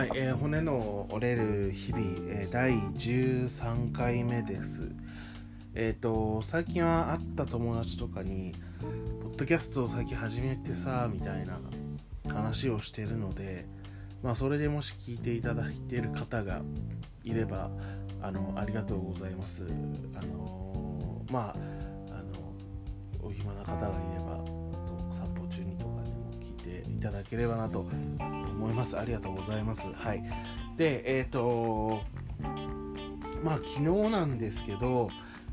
はい、えー骨の折れる日々、えー第13回目です。えっ、と、最近は会った友達とかに、ポッドキャストを最近始めてさ、みたいな話をしてるので、まあ、それでもし聞いていただいている方がいれば、あの、ありがとうございます。あのーまあ、あの、お暇な方がいれば、と散歩中にとかでも聞いていただければなと思います。ありがとうございます。はい。で、えっ、と、まあ、昨日なんですけど、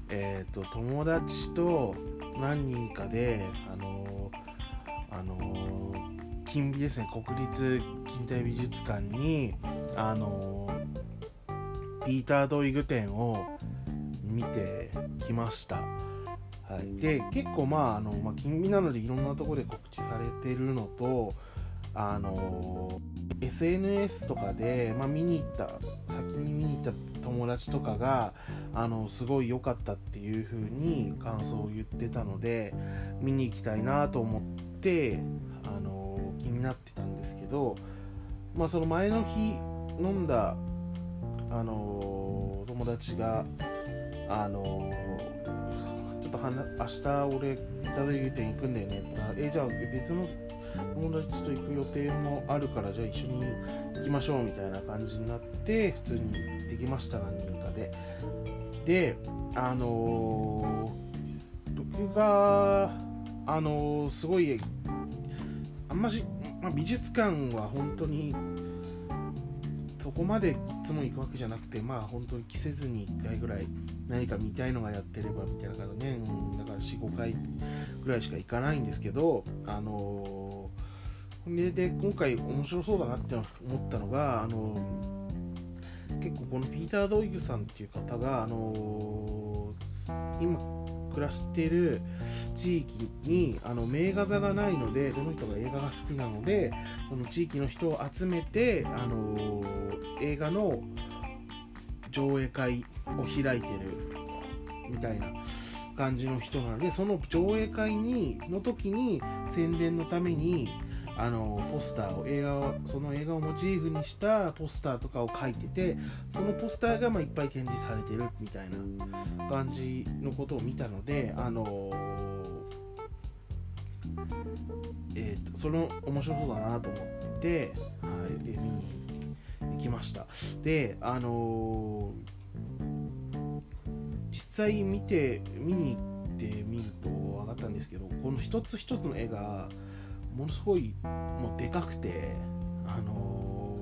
えっ、と、友達と何人かで、あの、あの、金美ですね、国立近代美術館に、あの、ピーター・ドイグ展を見てきました。はい、で結構まああの、まあ、金美なのでいろんなとこで告知されてるのとあの SNS とかで、まあ、見に行った先に見に行った友達とかがあのすごい良かったっていう風に感想を言ってたので見に行きたいなと思ってあの気になってたんですけど、まあ、その前の日飲んだあの友達があのちょっと明日俺いただい店行くんだよねって言ったらえじゃあ別の友達と行く予定もあるからじゃあ一緒に行きましょうみたいな感じになって普通に行ってきました何人かで。であのー僕があのーすごいあんまし、まあ、美術館は本当にそこまでいつも行くわけじゃなくてまあ本当に着せずに1回ぐらい何か見たいのがやってればみたいな感じでね、うん、だから45回ぐらいしか行かないんですけどあのーでで今回面白そうだなって思ったのがあのー結構このピーター・ドイグさんっていう方があのー今暮らしてる地域にあの名画座がないのでどの人が映画が好きなのでその地域の人を集めて、あの映画の上映会を開いてるみたいな感じの人なのでその上映会にの時に宣伝のためにあのポスターを映画をその映画をモチーフにしたポスターとかを書いててそのポスターがまあいっぱい展示されてるみたいな感じのことを見たのであのえー、とその面白そうだなと思って、はい、で見に行きました。であのー実際見て見に行ってみると分かったんですけどこの一つ一つの絵がものすごいもうでかくてあの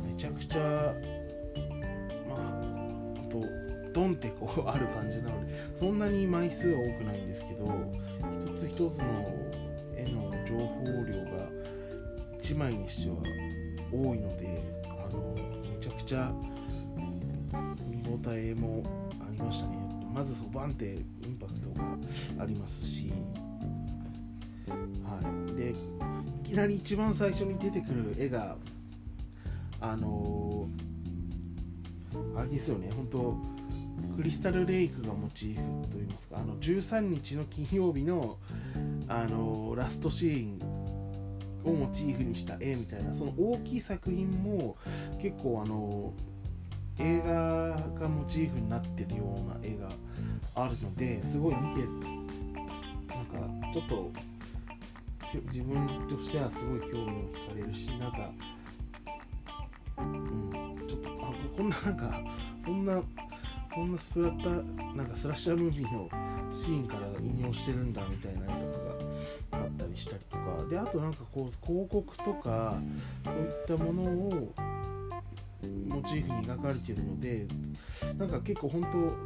ーめちゃくちゃまあとドンってこうある感じなのでそんなに枚数は多くないんですけど一つ一つの絵の情報量が1枚にしては多いのであのめちゃくちゃ見応えもありましたね。まずそバンってインパクトがありますし、はい、でいきなり一番最初に出てくる絵があのあれですよね。本当クリスタルレイクがモチーフといいますか。あの13日の金曜日のあのラストシーンをモチーフにした絵みたいなその大きい作品も結構あの映画がモチーフになってるような絵があるのですごい見てなんかちょっと自分としてはすごい興味を惹かれるしなんかうんちょっとあこんななんかそんなそんなスプラッターなんかスラッシャームービーのシーンから引用してるんだみたいなとかがあったりしたりとか。であとなんかこう広告とかそういったものをモチーフに描かれているのでなんか結構本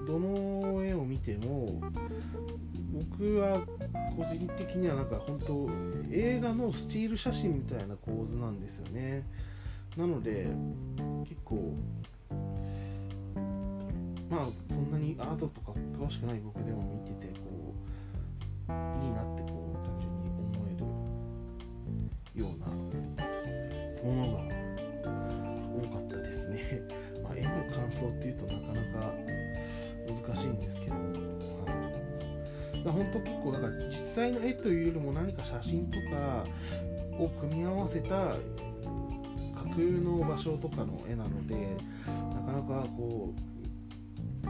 当どの絵を見ても僕は個人的にはなんか本当映画のスチール写真みたいな構図なんですよね。なので結構まあそんなにアートとか詳しくない僕でも見ててだ本当結構だから実際の絵というよりも何か写真とかを組み合わせたかっ空の場所とかの絵なのでなかなかこう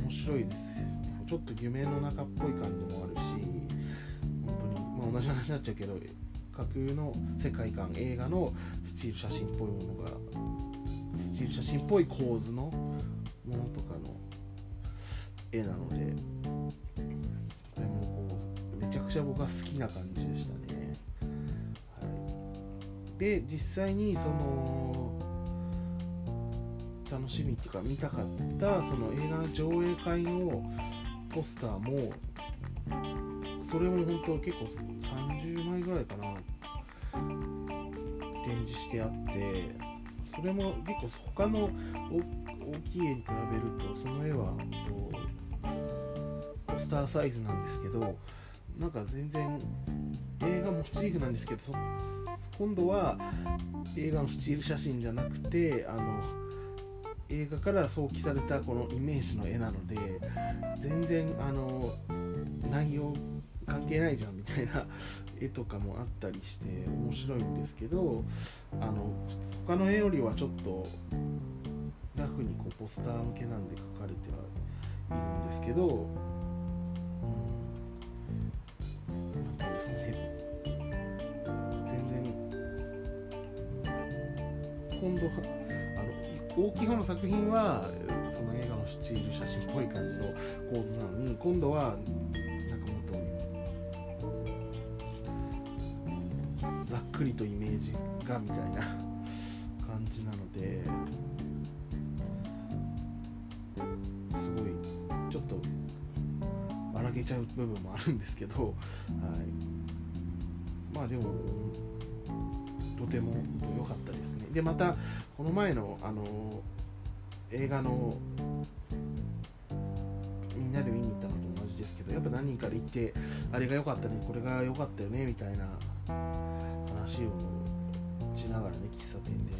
面白いですよ。ちょっと夢の中っぽい感じもあるし本当に、まあ、同じ話になっちゃうけど架空の世界観映画のスチール写真っぽいものがスチール写真っぽい構図のものとかの絵なのでくちゃ僕は好きな感じでしたね、はい、で実際にその楽しみっていうか見たかったその映画の上映会のポスターもそれも本当結構30枚ぐらいかな展示してあってそれも結構他の大きい絵に比べるとその絵はポスターサイズなんですけどなんか全然映画モチーフなんですけど今度は映画のスチール写真じゃなくてあの映画から想起されたこのイメージの絵なので全然あの内容関係ないじゃんみたいな 絵とかもあったりして面白いんですけどあの他の絵よりはちょっとラフにこうポスター向けなんで描かれてはいるんですけど、今度あの大きい方の作品はその映画のスチール写真っぽい感じの構図なのに今度は何かもっとざっくりとイメージがみたいな 感じなのですごいちょっと荒げちゃう部分もあるんですけど、はい、まあでもとても良かったです。でまたこの前のあの映画のみんなで見に行ったのと同じですけどやっぱ何人かで行ってあれが良かったねこれが良かったよねみたいな話をしながらね喫茶店で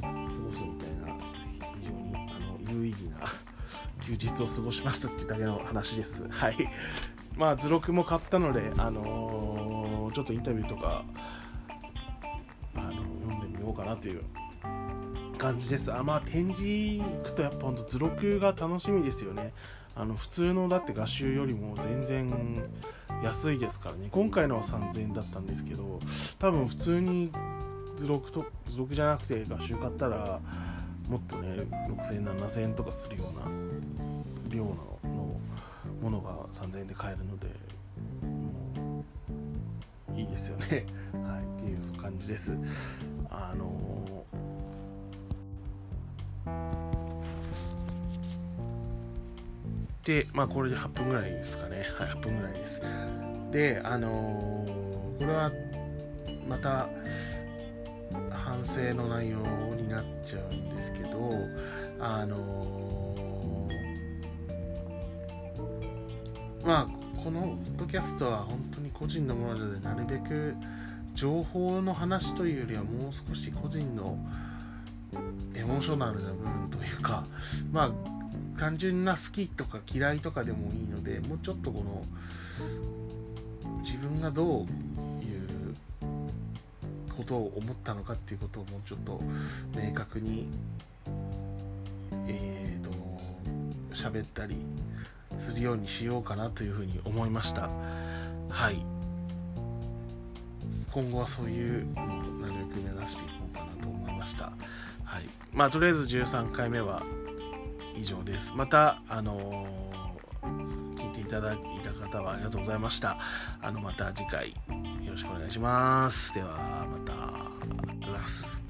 過ごすみたいな非常にあの有意義な休日を過ごしましたってだけの話です。はい。まあ図録も買ったのであのー、ちょっとインタビューとかなという感じです。あまあ展示行くとやっぱほんと図録が楽しみですよね。あの普通のだって画集よりも全然安いですからね。今回のは3000円だったんですけど多分普通に図録と図録じゃなくて画集買ったらもっとね6000円7000円とかするような量のものが3000円で買えるのでもういいですよね。はいっていう感じです。あのでまあこれで8分ぐらいですかね。はい8分ぐらいです。であの、これはまた反省の内容になっちゃうんですけどあの、まあこのポッドキャストは本当に個人のものでなるべく情報の話というよりはもう少し個人のエモーショナルな部分というか まあ単純な好きとか嫌いとかでもいいのでもうちょっとこの自分がどういうことを思ったのかっていうことをもうちょっと明確にえーと喋ったりするようにしようかなというふうに思いました。はい。今後はそういうのをなるべく目指していこうかなと思いましたはいまあとりあえず13回目は以上です。また、あのー、聞いていただいた方はありがとうございました。あの、また次回よろしくお願いします。では、また。